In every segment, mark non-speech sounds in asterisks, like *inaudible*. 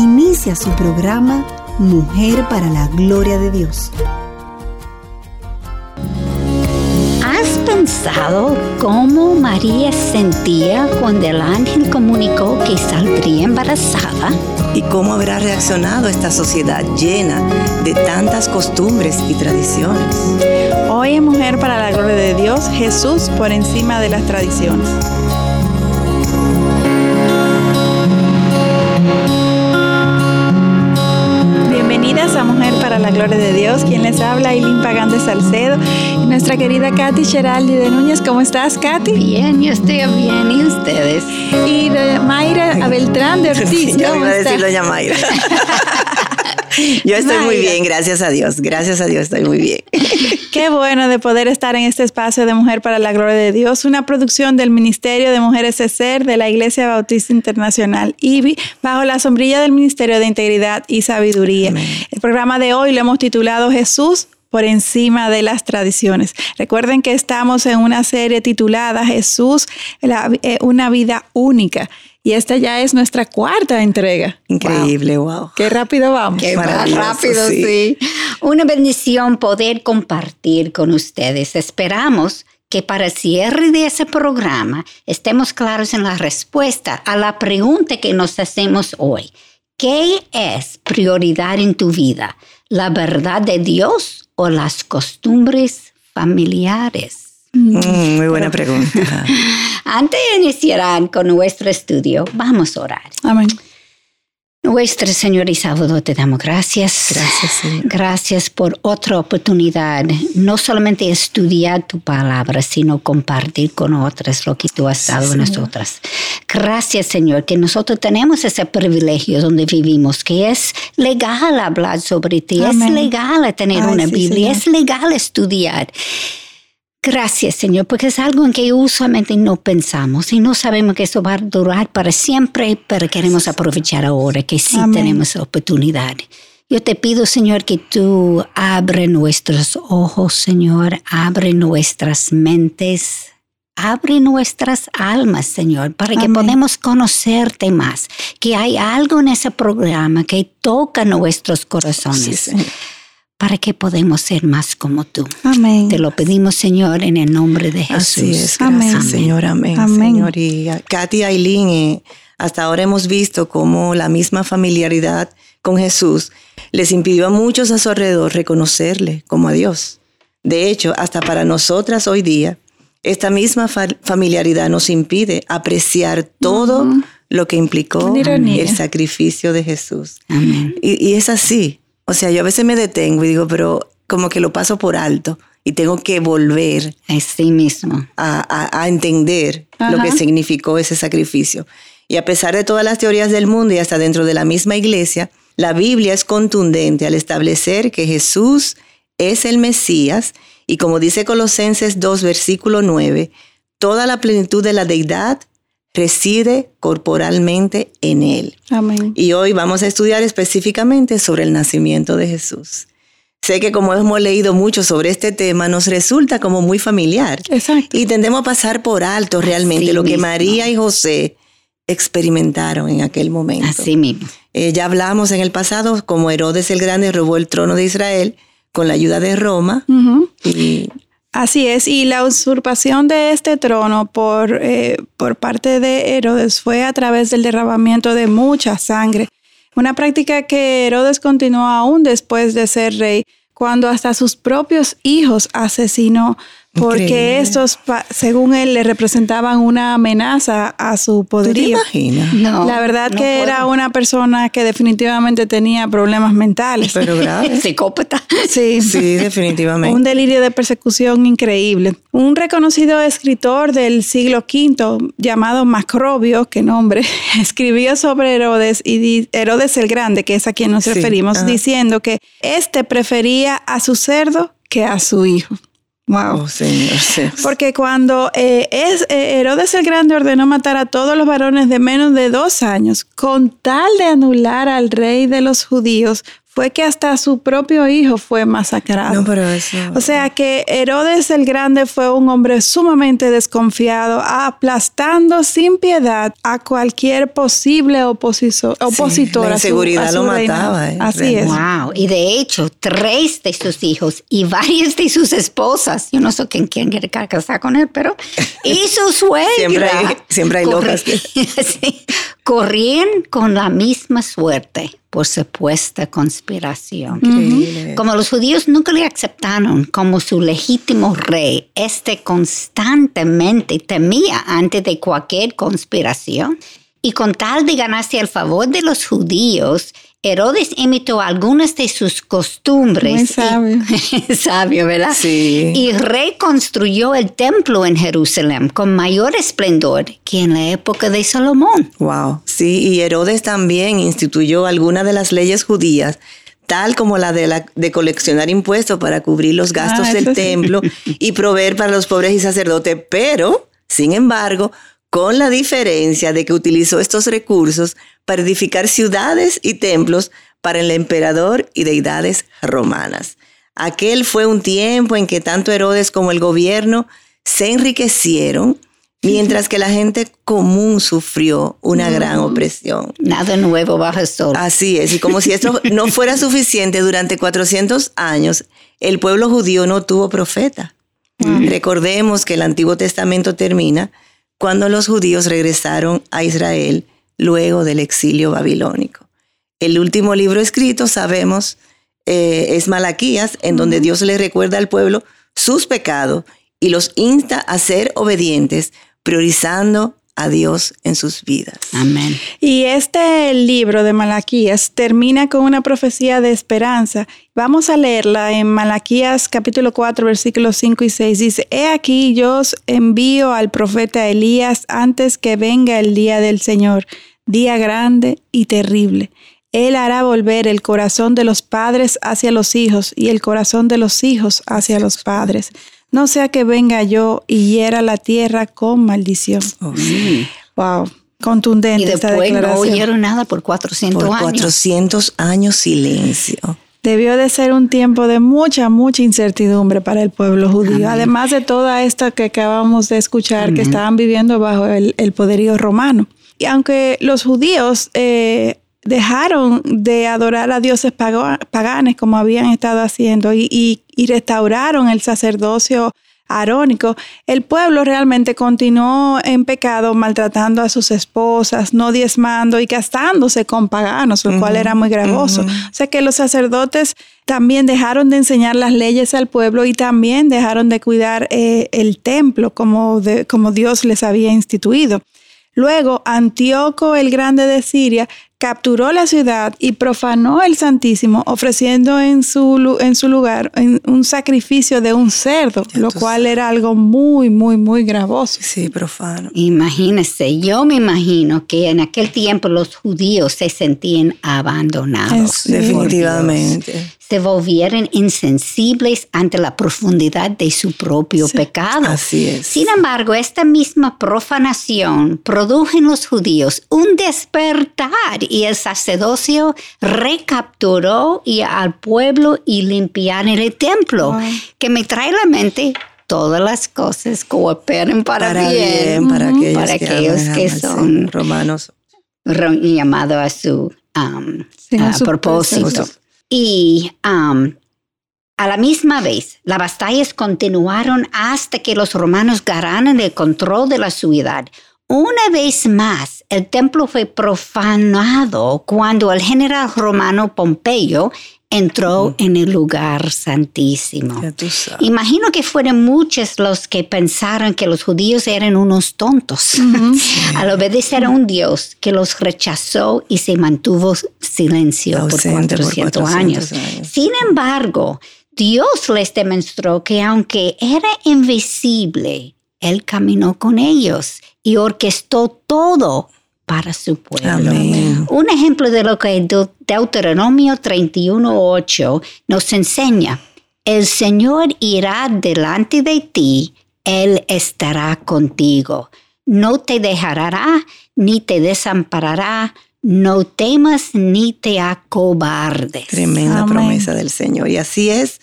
Inicia su programa Mujer para la Gloria de Dios. ¿Has pensado cómo María sentía cuando el ángel comunicó que saldría embarazada? ¿Y cómo habrá reaccionado esta sociedad llena de tantas costumbres y tradiciones? Hoy en Mujer para la Gloria de Dios, Jesús por encima de las tradiciones. Gloria de Dios, quien les habla, Eileen Pagán de Salcedo, y nuestra querida Katy Geraldi de Núñez. ¿Cómo estás, Katy? Bien, yo estoy bien, ¿y ustedes? Y Mayra Beltrán de Ortiz. Yo ¿cómo iba a decir doña Mayra. *laughs* Yo estoy muy Mayra. bien, gracias a Dios. Gracias a Dios estoy muy bien. Qué bueno de poder estar en este espacio de Mujer para la Gloria de Dios, una producción del Ministerio de Mujeres ESER de la Iglesia Bautista Internacional IBI, bajo la sombrilla del Ministerio de Integridad y Sabiduría. El programa de hoy lo hemos titulado Jesús por encima de las tradiciones. Recuerden que estamos en una serie titulada Jesús, la- eh, una vida única. Y esta ya es nuestra cuarta entrega. Increíble, wow. Qué rápido vamos. Qué rápido, sí. sí. Una bendición poder compartir con ustedes. Esperamos que para el cierre de ese programa estemos claros en la respuesta a la pregunta que nos hacemos hoy. ¿Qué es prioridad en tu vida? ¿La verdad de Dios o las costumbres familiares? Mm, muy buena pregunta. *laughs* Antes de iniciar con nuestro estudio, vamos a orar. Amén. Nuestro Señor y Salvador, te damos gracias. Gracias, Señor. Gracias por otra oportunidad, no solamente estudiar tu palabra, sino compartir con otras lo que tú has dado a nosotras. Gracias, Señor, que nosotros tenemos ese privilegio donde vivimos, que es legal hablar sobre ti, Amén. es legal tener Ay, una sí, Biblia, Señor. es legal estudiar. Gracias, Señor, porque es algo en que usualmente no pensamos y no sabemos que eso va a durar para siempre, pero queremos aprovechar ahora que sí Amén. tenemos oportunidad. Yo te pido, Señor, que tú abre nuestros ojos, Señor, abre nuestras mentes, abre nuestras almas, Señor, para que Amén. podamos conocerte más, que hay algo en ese programa que toca nuestros corazones, Sí, Señor. Para que podamos ser más como tú. Amén. Te lo pedimos, Señor, en el nombre de Jesús. Así es, Amén. gracias, Señor, amén, Amén. Señor. Y Katy Aileen, eh, hasta ahora hemos visto cómo la misma familiaridad con Jesús les impidió a muchos a su alrededor reconocerle como a Dios. De hecho, hasta para nosotras hoy día, esta misma fa- familiaridad nos impide apreciar todo lo que implicó el sacrificio de Jesús. Amén. Y, y es así. O sea, yo a veces me detengo y digo, pero como que lo paso por alto y tengo que volver Así mismo. a, a- a entender lo que significó ese sacrificio. Y a pesar de todas las teorías del mundo y hasta dentro de la misma iglesia, la Biblia es contundente al establecer que Jesús es el Mesías y como dice Colosenses 2, versículo 9, toda la plenitud de la deidad reside corporalmente en él. Amén. Y hoy vamos a estudiar específicamente sobre el nacimiento de Jesús. Sé que como hemos leído mucho sobre este tema, nos resulta como muy familiar. Exacto. Y tendemos a pasar por alto realmente Así lo que mismo. María y José experimentaron en aquel momento. Así mismo. Eh, ya hablamos en el pasado como Herodes el Grande robó el trono de Israel con la ayuda de Roma. Y Así es, y la usurpación de este trono por, eh, por parte de Herodes fue a través del derramamiento de mucha sangre, una práctica que Herodes continuó aún después de ser rey, cuando hasta sus propios hijos asesinó porque Increíble. estos, pa- según él, le representaban una amenaza a su ¿Tú te poderío. imaginas? No. La verdad no que puedo. era una persona que definitivamente tenía problemas mentales. Pero *laughs* grave. Psicópata. Sí. Sí, definitivamente. Un delirio de persecución increíble. Un reconocido escritor del siglo V llamado Macrobio, que nombre, *laughs* escribió sobre Herodes y Herodes el Grande, que es a quien nos Sí, referimos, ajá. diciendo que éste prefería a su cerdo que a su hijo. Wow. Señor. sí. Porque cuando eh, es, eh, Herodes el Grande ordenó matar a todos los varones de menos de dos años, con tal de anular al rey de los judíos, fue que hasta su propio hijo fue masacrado. No, pero eso. O sea que Herodes el Grande fue un hombre sumamente desconfiado, aplastando sin piedad a cualquier posible opositor. la a su- inseguridad a su lo mataba, eh, Así es. Wow. Y de hecho, tres de sus hijos y varias de sus esposas, yo no sé quién, quién quiere casar con él, pero, y su suegra. *laughs* Siempre hay- *laughs* siempre hay locas que- *laughs* Sí. Corrían con la misma suerte por supuesta conspiración. Increíble. Como los judíos nunca le aceptaron como su legítimo rey, este constantemente temía antes de cualquier conspiración. Y con tal de ganarse el favor de los judíos, Herodes imitó algunas de sus costumbres. Muy y- sabio. *laughs* sabio, ¿verdad? Sí. Y reconstruyó el templo en Jerusalén con mayor esplendor que en la época de Salomón. Wow. Sí, y Herodes también instituyó algunas de las leyes judías, tal como la de, la, de coleccionar impuestos para cubrir los gastos Ah, del sí. templo y proveer para los pobres y sacerdotes, pero, sin embargo, con la diferencia de que utilizó estos recursos para edificar ciudades y templos para el emperador y deidades romanas. Aquel fue un tiempo en que tanto Herodes como el gobierno se enriquecieron, mientras que la gente común sufrió una gran opresión. Nada nuevo bajo el sol. Así es, y como si esto *laughs* no fuera suficiente, durante 400 años el pueblo judío no tuvo profeta. Recordemos que el Antiguo Testamento termina cuando los judíos regresaron a Israel luego del exilio babilónico. El último libro escrito, sabemos, eh, es Malaquías, en donde Dios le recuerda al pueblo sus pecados y los insta a ser obedientes, priorizando a Dios en sus vidas. Amén. Y este libro de Malaquías termina con una profecía de esperanza. Vamos a leerla en Malaquías capítulo 4 versículos 5 y 6. Dice, He aquí yo os envío al profeta Elías antes que venga el día del Señor, día grande y terrible. Él hará volver el corazón de los padres hacia los hijos y el corazón de los hijos hacia los padres. No sea que venga yo y hiera la tierra con maldición. Oh, sí. Wow, contundente Y esta después no declaración. oyeron nada por 400 Por años. 400 años silencio. Debió de ser un tiempo de mucha, mucha incertidumbre para el pueblo judío. Además de toda esta que acabamos de escuchar, que estaban viviendo bajo el, el poderío romano. Y aunque los judíos eh, dejaron de adorar a dioses paganes como habían estado haciendo y, y- y restauraron el sacerdocio arónico, el pueblo realmente continuó en pecado, maltratando a sus esposas, no diezmando y castándose con paganos, lo cual era muy gravoso. O sea que los sacerdotes también dejaron de enseñar las leyes al pueblo y también dejaron de cuidar eh, el templo como, de- como Dios les había instituido. Luego, Antíoco el Grande de Siria capturó la ciudad y profanó el Santísimo, ofreciendo en su, lu- en su lugar en- un sacrificio de un cerdo, lo cual era algo muy, muy, muy gravoso. Sí, profano. Imagínese, yo me imagino que en aquel tiempo los judíos se sentían abandonados. Sí. Definitivamente. Se volvieron insensibles ante la profundidad de su propio pecado. Así es. Sin embargo, esta misma profanación produjo en los judíos un despertar y el sacerdocio recapturó y al pueblo y limpiaron el templo, que me trae a la mente todas las cosas cooperen para, Para bien, bien, para aquellos, para que, aquellos son romanos. ro- llamados a su um, Sí, a a su propósito. propósito. Y a la misma vez, las batallas continuaron hasta que los romanos ganaron el control de la ciudad. Una vez más, el templo fue profanado cuando el general romano Pompeyo entró en el lugar santísimo. Imagino que fueron muchos los que pensaron que los judíos eran unos tontos *laughs* al obedecer a un Dios que los rechazó y se mantuvo silencio por Ausente por 400, 400 años. años. Sin embargo, Dios les demostró que aunque era invisible, Él caminó con ellos y orquestó todo para su pueblo. Amén. Un ejemplo de lo que Deut- Deuteronomio 31.8 nos enseña. El Señor irá delante de ti, Él estará contigo. No te dejará ni te desamparará. No temas ni te acobardes. Tremenda Amén. promesa del Señor. Y así es,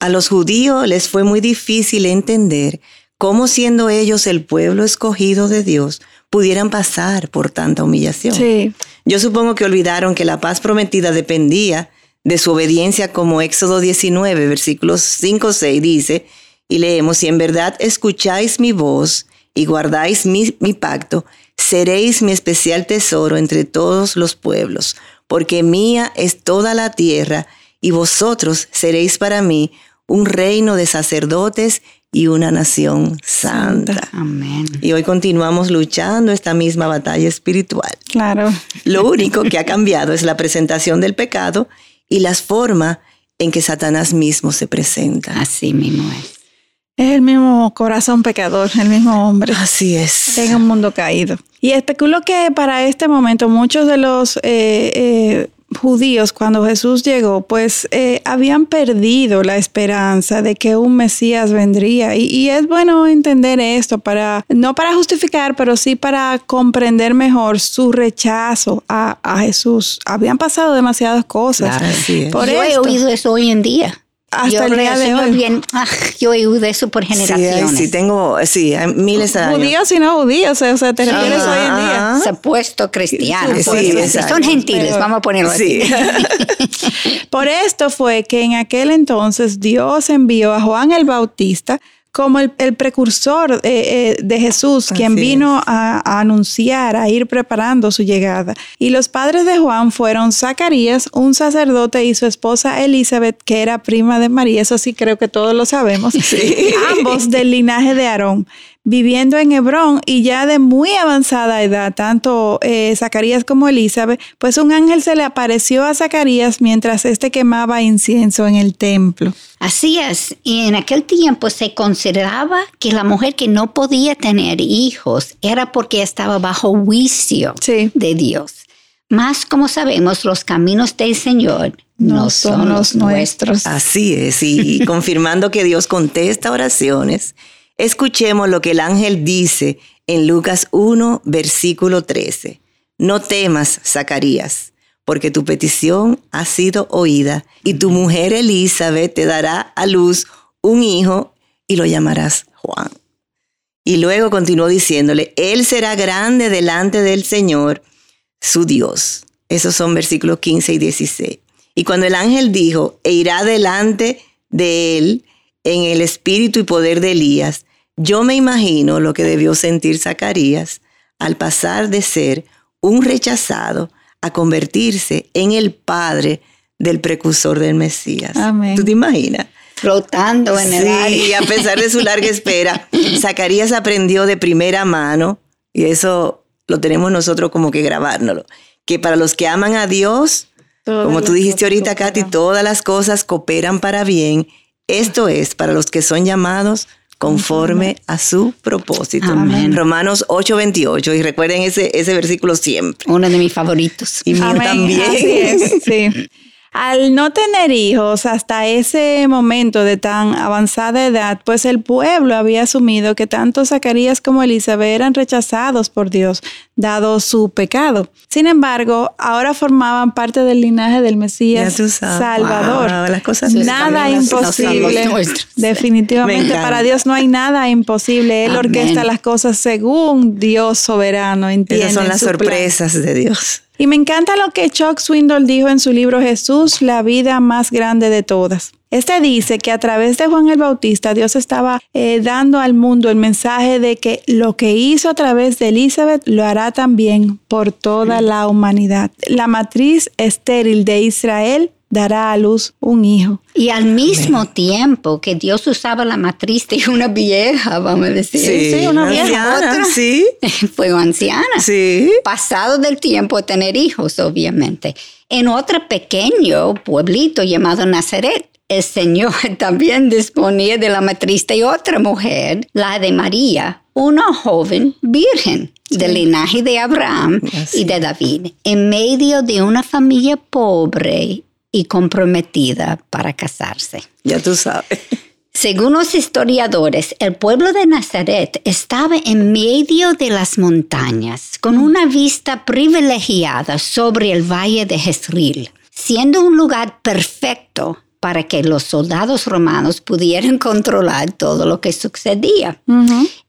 a los judíos les fue muy difícil entender cómo siendo ellos el pueblo escogido de Dios, pudieran pasar por tanta humillación. Sí. Yo supongo que olvidaron que la paz prometida dependía de su obediencia como Éxodo 19, versículos 5, 6 dice, y leemos, si en verdad escucháis mi voz y guardáis mi, mi pacto, seréis mi especial tesoro entre todos los pueblos, porque mía es toda la tierra, y vosotros seréis para mí un reino de sacerdotes y una nación santa. Amén. Y hoy continuamos luchando esta misma batalla espiritual. Claro. Lo único que ha cambiado es la presentación del pecado y las formas en que Satanás mismo se presenta. Así mismo es. Es el mismo corazón pecador, el mismo hombre. Así es. en un mundo caído. Y especulo que para este momento muchos de los eh, eh, judíos cuando Jesús llegó, pues eh, habían perdido la esperanza de que un Mesías vendría. Y, y es bueno entender esto para, no para justificar, pero sí para comprender mejor su rechazo a, a Jesús. Habían pasado demasiadas cosas. Claro. Así es. Por yo esto. he oído eso hoy en día. Hasta Yo el día de hoy. bien, ah, yo he oído eso por Sí, generaciones. sí, tengo, sí, hay miles de años. Judíos y no judíos, o sea, te refieres hoy en día. Supuesto cristianos. Sí, exacto. son gentiles, Pero- vamos a ponerlo Sí. así. *laughs* Por esto fue que en aquel entonces Dios envió a Juan el Bautista como el, el precursor eh, eh, de Jesús, quien vino a, a anunciar, a ir preparando su llegada. Y los padres de Juan fueron Zacarías, un sacerdote, y su esposa Elizabeth, que era prima de María, eso sí creo que todos lo sabemos, *laughs* ambos del linaje de Aarón. Viviendo en Hebrón y ya de muy avanzada edad, tanto eh, Zacarías como Elizabeth, pues un ángel se le apareció a Zacarías mientras éste quemaba incienso en el templo. Así es. Y en aquel tiempo se consideraba que la mujer que no podía tener hijos era porque estaba bajo juicio Sí. de Dios. Más como sabemos, los caminos del Señor no, son los nuestros. Así es, y confirmando que Dios contesta oraciones, escuchemos lo que el ángel dice en Lucas 1, versículo 13. No temas, Zacarías, porque tu petición ha sido oída, y tu mujer Elizabeth te dará a luz un hijo y lo llamarás Juan. Y luego continuó diciéndole, Él será grande delante del Señor, su Dios. Esos son versículos 15 y 16. Y cuando el ángel dijo, e irá delante de él en el espíritu y poder de Elías, yo me imagino lo que debió sentir Zacarías al pasar de ser un rechazado a convertirse en el padre del precursor del Mesías. Amén. ¿Tú te imaginas? Flotando en el aire. y a pesar de su larga *laughs* espera, Zacarías aprendió de primera mano, y eso lo tenemos nosotros como que grabárnoslo, que para los que aman a Dios, como tú dijiste ahorita, Katy, todas las cosas cooperan para bien. Esto es para los que son llamados conforme a su propósito. Amén. Romanos 8:28. Y recuerden ese, ese versículo siempre. Uno de mis favoritos. Y mío también. así es, sí. *laughs* Al no tener hijos hasta ese momento de tan avanzada edad, pues el pueblo había asumido que tanto Zacarías como Elizabeth eran rechazados por Dios, dado su pecado. Sin embargo, ahora formaban parte del linaje del Mesías. Salvador. Wow, las cosas Sus Nada imposible. Definitivamente para Dios no hay nada imposible. Él Amén. orquesta las cosas según Dios soberano entiende. Esas son las plan. sorpresas de Dios. Y me encanta lo que Chuck Swindoll dijo en su libro Jesús, la vida más grande de todas. Este dice que a través de Juan el Bautista Dios estaba eh, dando al mundo el mensaje de que lo que hizo a través de Elizabeth lo hará también por toda la humanidad. La matriz estéril de Israel dará a luz un hijo. Y al mismo tiempo que Dios usaba la matriz de una vieja, vamos a decir. Sí, una vieja. Anciana, sí. *laughs* Fue anciana. Sí. Pasado del tiempo de tener hijos, obviamente. En otro pequeño pueblito llamado Nazaret, el Señor *laughs* también disponía de la matriz de otra mujer, la de María, una joven virgen del linaje de Abraham y de David, en medio de una familia pobre y comprometida para casarse. Ya tú sabes. Según los historiadores, el pueblo de Nazaret estaba en medio de las montañas, con una vista privilegiada sobre el valle de Jezreel, siendo un lugar perfecto para que los soldados romanos pudieran controlar todo lo que sucedía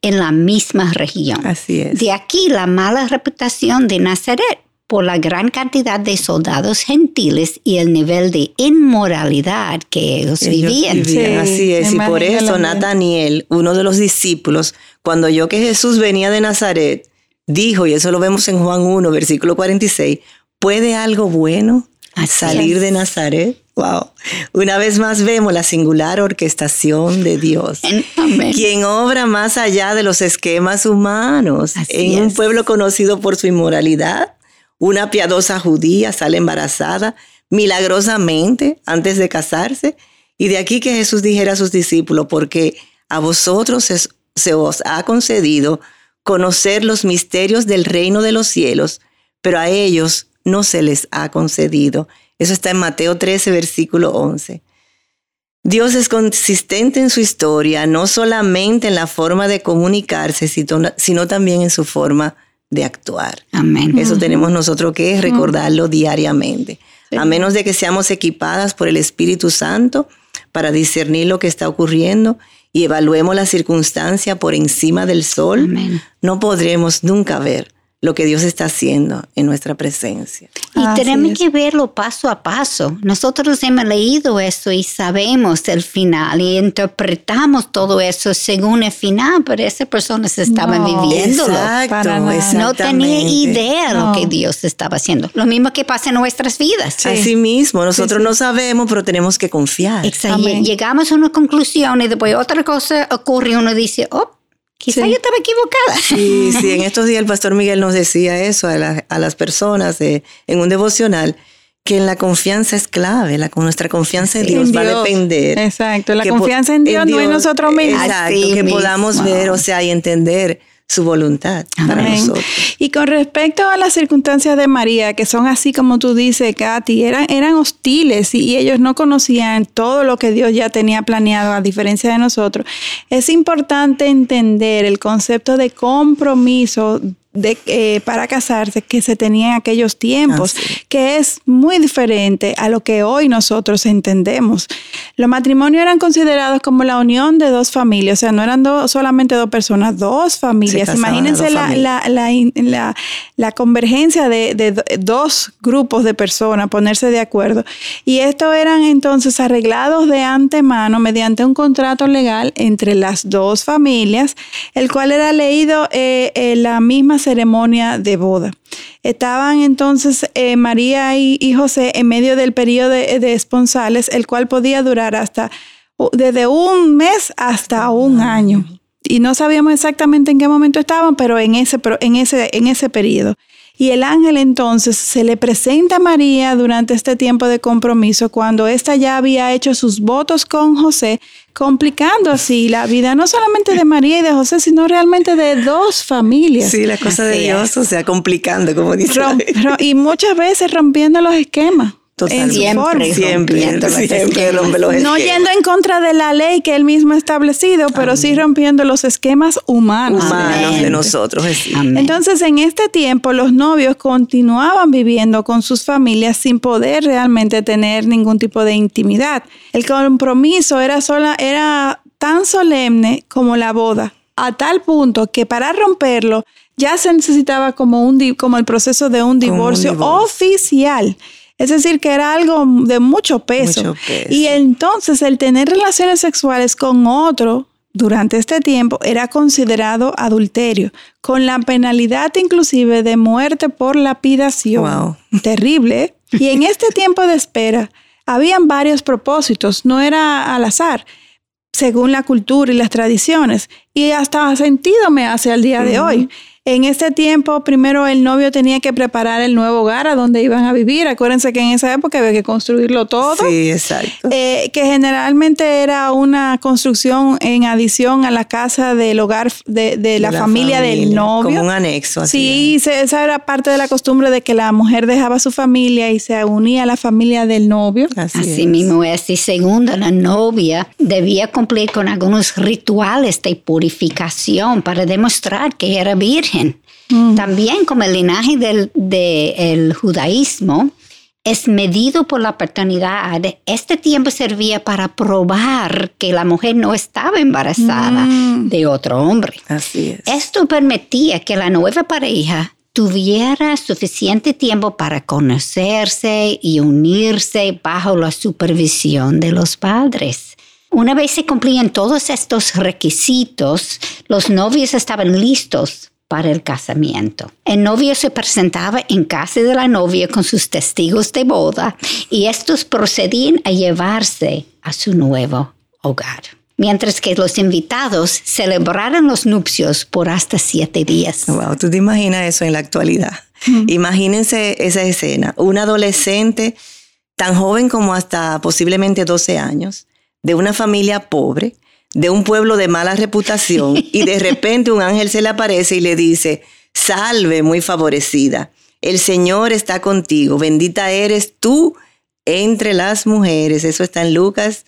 en la misma región. Así es. De aquí la mala reputación de Nazaret por la gran cantidad de soldados gentiles y el nivel de inmoralidad que ellos, vivían. así es, y por eso Nataniel, uno de los discípulos, cuando oyó que Jesús venía de Nazaret, dijo, y eso lo vemos en Juan 1, versículo 46, ¿puede algo bueno salir de Nazaret? Wow. Una vez más vemos la singular orquestación de Dios, quien obra más allá de los esquemas humanos en un pueblo conocido por su inmoralidad una piadosa judía sale embarazada milagrosamente antes de casarse. Y de aquí que Jesús dijera a sus discípulos, porque a vosotros se os ha concedido conocer los misterios del reino de los cielos, pero a ellos no se les ha concedido. Eso está en Mateo 13, versículo 11. Dios es consistente en su historia, no solamente en la forma de comunicarse, sino también en su forma de actuar. Amén. Eso tenemos nosotros que recordarlo diariamente. A menos de que seamos equipadas por el Espíritu Santo para discernir lo que está ocurriendo y evaluemos la circunstancia por encima del sol, no podremos nunca ver lo que Dios está haciendo en nuestra presencia. Y tenemos que verlo paso a paso. Nosotros hemos leído eso y sabemos el final y interpretamos todo eso según el final, pero esas personas estaban viviendo. No tenía idea de lo que Dios estaba haciendo. Lo mismo que pasa en nuestras vidas. Así mismo, nosotros no sabemos, pero tenemos que confiar. Exacto. Llegamos a una conclusión y después otra cosa ocurre y uno dice, oh, Quizá yo estaba equivocada. Sí, sí, en estos días el pastor Miguel nos decía eso a, las personas en un devocional, que la confianza es clave, la, nuestra confianza en Dios, va a depender. Exacto, la confianza en Dios, no en nosotros mismos. Exacto, que podamos ver, o sea, y entender su voluntad para nosotros. Y con respecto a las circunstancias de María, que son así como tú dices, Katy, eran, eran hostiles y, ellos no conocían todo lo que Dios ya tenía planeado, a diferencia de nosotros, es importante entender el concepto de compromiso de, eh, para casarse que se tenía en aquellos tiempos, que es muy diferente a lo que hoy nosotros entendemos. Los matrimonios eran considerados como la unión de dos familias, o sea, no eran solamente dos personas, dos familias. Imagínense la, la, la, convergencia de, de, dos grupos de personas, ponerse de acuerdo. Y estos eran entonces arreglados de antemano mediante un contrato legal entre las dos familias, el cual era leído eh, en la misma ceremonia de boda. Estaban entonces eh, María y, José en medio del periodo de, esponsales, el cual podía durar hasta desde un mes hasta un año. Y no sabíamos exactamente en qué momento estaban, pero en ese, en ese, en ese periodo. Y el ángel entonces se le presenta a María durante este tiempo de compromiso, cuando ésta ya había hecho sus votos con José, complicando así la vida, no solamente de María y de José, sino realmente de dos familias. Sí, la cosa de Dios, o sea, complicando, como dice. y muchas veces rompiendo los esquemas. Siempre, siempre, siempre rompe los No yendo en contra de la ley que él mismo ha establecido, pero sí rompiendo los esquemas humanos. Humanos de nosotros. Entonces, en este tiempo, los novios continuaban viviendo con sus familias sin poder realmente tener ningún tipo de intimidad. El compromiso era, sola, era tan solemne como la boda, a tal punto que para romperlo ya se necesitaba como, un, como el proceso de un divorcio. oficial. Es decir, que era algo de mucho peso. Mucho peso. Y entonces el tener relaciones sexuales con otro durante este tiempo era considerado adulterio, con la penalidad inclusive de muerte por lapidación. Wow. *laughs* Terrible. Y en este tiempo de espera, habían varios propósitos, no era al azar, según la cultura y las tradiciones. Y hasta sentido me hace al día de hoy. En este tiempo, primero el novio tenía que preparar el nuevo hogar a donde iban a vivir. Acuérdense que en esa época había que construirlo todo. Sí, exacto. Eh, que generalmente era una construcción en adición a la casa del hogar de, de la, familia, del novio. Como un anexo. Así Sí, se- esa era parte de la costumbre de que la mujer dejaba su familia y se unía a la familia del novio. Así, Así es. mismo es. Y segundo, la novia debía cumplir con algunos rituales de purificación para demostrar que era virgen. También como el linaje del de el judaísmo es medido por la paternidad, este tiempo servía para probar que la mujer no estaba embarazada de otro hombre. Así es. Esto permitía que la nueva pareja tuviera suficiente tiempo para conocerse y unirse bajo la supervisión de los padres. Una vez se cumplían todos estos requisitos, los novios estaban listos para el casamiento. El novio se presentaba en casa de la novia con sus testigos de boda y estos procedían a llevarse a su nuevo hogar. Mientras que los invitados celebraron los nupcios por hasta siete días. Wow, ¿tú te imaginas eso en la actualidad? Imagínense esa escena. Un adolescente tan joven como hasta posiblemente 12 años, de una familia pobre, de un pueblo de mala reputación, *laughs* y de repente un ángel se le aparece y le dice, salve muy favorecida, el Señor está contigo, bendita eres tú entre las mujeres. Eso está en Lucas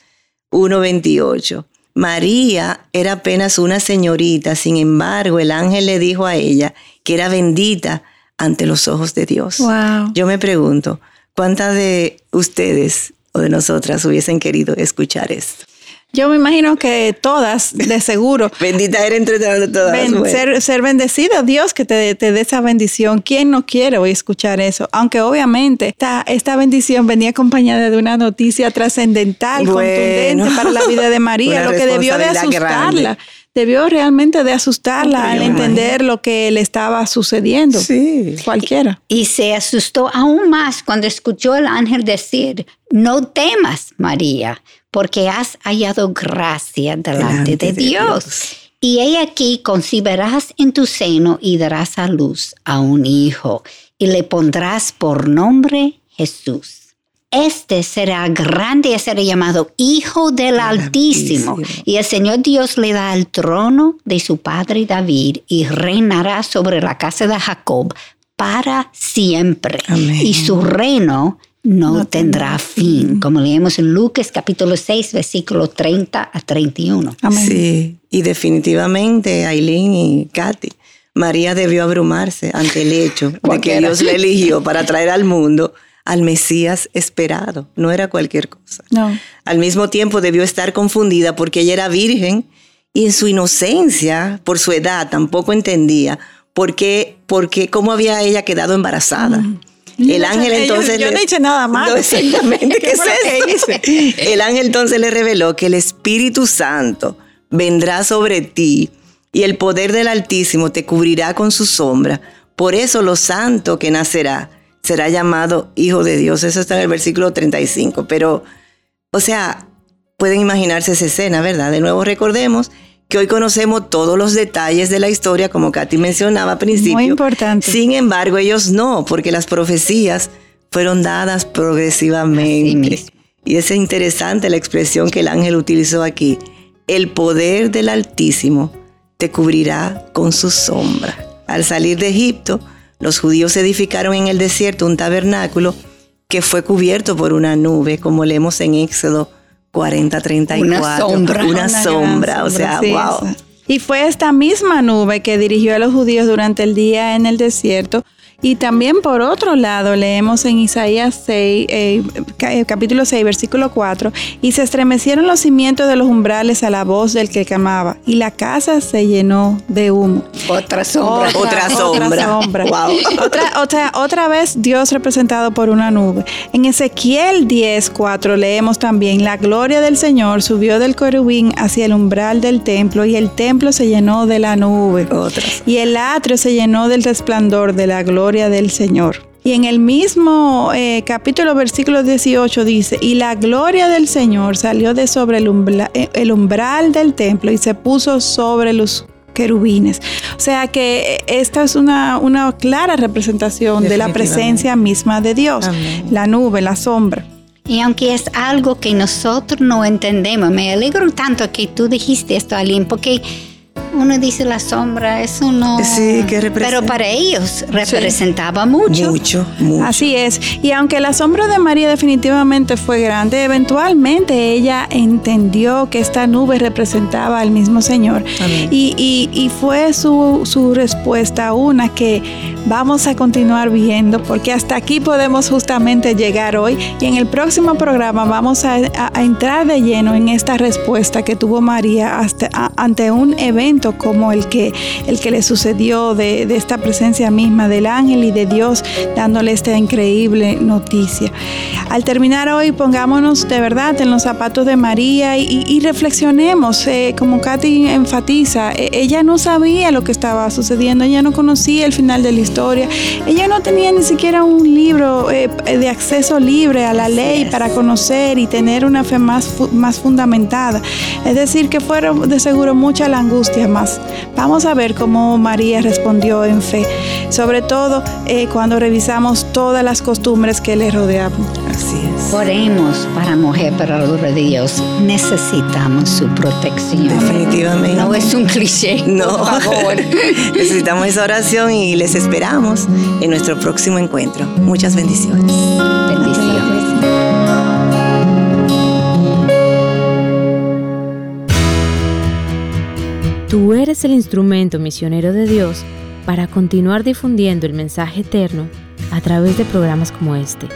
1.28. María era apenas una señorita, sin embargo, el ángel le dijo a ella que era bendita ante los ojos de Dios. Wow. Yo me pregunto, ¿cuántas de ustedes o de nosotras hubiesen querido escuchar esto? Yo me imagino que todas, de seguro. *laughs* Bendita eres entre todas. Ben- ser, ser bendecido, Dios que te, te dé esa bendición. ¿Quién no quiere hoy escuchar eso? Aunque obviamente esta, esta bendición venía acompañada de una noticia trascendental, Bueno. contundente para la vida de *laughs* María, lo que debió de asustarla. grande. Debió realmente de asustarla al entender lo que le estaba sucediendo. Sí. Cualquiera. Y se asustó aún más cuando escuchó el ángel decir, no temas, María, porque has hallado gracia delante, Delante de, de Dios. Dios. Y he aquí concibirás en tu seno y darás a luz a un hijo, y le pondrás por nombre Jesús. Este será grande y será llamado Hijo del Altísimo. Altísimo. Y el Señor Dios le da el trono de su padre David y reinará sobre la casa de Jacob para siempre. Amén. Y su reino no, No tendrá fin, como leemos en Lucas capítulo 6, versículo 30 a 31. Amén. Sí, y definitivamente Aileen y Katy, María debió abrumarse ante el hecho de que. Dios la eligió para traer al mundo al Mesías esperado. No era cualquier cosa. No. Al mismo tiempo debió estar confundida porque ella era virgen y en su inocencia, por su edad, tampoco entendía por qué, por qué cómo había ella quedado embarazada. Yo El no ángel sé, yo- entonces... yo no nada malo. No, exactamente. *laughs* ¿Qué ¿qué es eso? *laughs* El ángel entonces le reveló que el Espíritu Santo vendrá sobre ti y el poder del Altísimo te cubrirá con su sombra. Por eso lo santo que nacerá será llamado Hijo de Dios. Eso está en el versículo 35. Pero, o sea, pueden imaginarse esa escena, ¿verdad? De nuevo recordemos que hoy conocemos todos los detalles de la historia, como Katy mencionaba al principio. Muy importante. Sin embargo, ellos no, porque las profecías fueron dadas progresivamente. Y es interesante la expresión que el ángel utilizó aquí. El poder del Altísimo te cubrirá con su sombra. Al salir de Egipto, los judíos edificaron en el desierto un tabernáculo que fue cubierto por una nube, como leemos en Éxodo 40, 34. Una sombra. Una, Una sombra, o sombra, sea, sí, wow. esa. Y fue esta misma nube que dirigió a los judíos durante el día en el desierto Y también por otro lado leemos en Isaías 6, eh, eh, capítulo 6, versículo 4, y se estremecieron los cimientos de los umbrales a la voz del que clamaba, y la casa se llenó de humo. Otra sombra. Otra, sombra. Otra, otra, *laughs* otra vez Dios representado por una nube. En Ezequiel 10, 4 leemos también, la gloria del Señor subió del querubín hacia el umbral del templo, y el templo se llenó de la nube. Y el atrio se llenó del resplandor de la gloria del Señor. Y en el mismo eh, capítulo, versículo 18 dice, y la gloria del Señor salió de sobre el, eh, el umbral del templo y se puso sobre los querubines. O sea que esta es una, una clara representación de la presencia misma de Dios, la nube, la sombra. Y aunque es algo que nosotros no entendemos, me alegro tanto que tú dijiste esto, Aline, porque uno dice la sombra, eso no. Sí, que representa. Pero para ellos representaba mucho. Mucho, mucho. Así es. Y aunque la sombra de María definitivamente fue grande, eventualmente ella entendió que esta nube representaba al mismo Señor. Y, y, y, fue su, su respuesta una que vamos a continuar viendo, porque hasta aquí podemos justamente llegar hoy. Y en el próximo programa vamos a, a, entrar de lleno en esta respuesta que tuvo María hasta, ante un evento como el que, el que le sucedió de, esta presencia misma del ángel y de Dios dándole esta increíble noticia. Al terminar hoy, pongámonos de verdad en los zapatos de María y, reflexionemos, eh, como Katy enfatiza, e, ella no sabía lo que estaba sucediendo, ella no conocía el final de la historia, ella no tenía ni siquiera un libro eh, de acceso libre a la ley para conocer y tener una fe más, más fundamentada. Es decir, que fueron de seguro mucha la angustia Vamos a ver cómo María respondió en fe, sobre todo eh, cuando revisamos todas las costumbres que le rodeaban. Así es. Oremos para mujer, para de Dios. Necesitamos su protección. Definitivamente. No es un cliché. No. Por favor. *laughs* Necesitamos esa oración y les esperamos en nuestro próximo encuentro. Muchas. Bendiciones. Tú eres el instrumento misionero de Dios para continuar difundiendo el mensaje eterno a través de programas como este.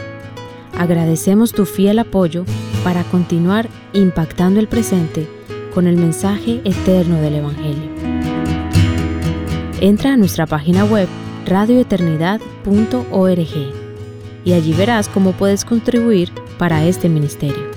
Agradecemos tu fiel apoyo para continuar impactando el presente con el mensaje eterno del Evangelio. Entra a nuestra página web radioeternidad.org y allí verás cómo puedes contribuir para este ministerio.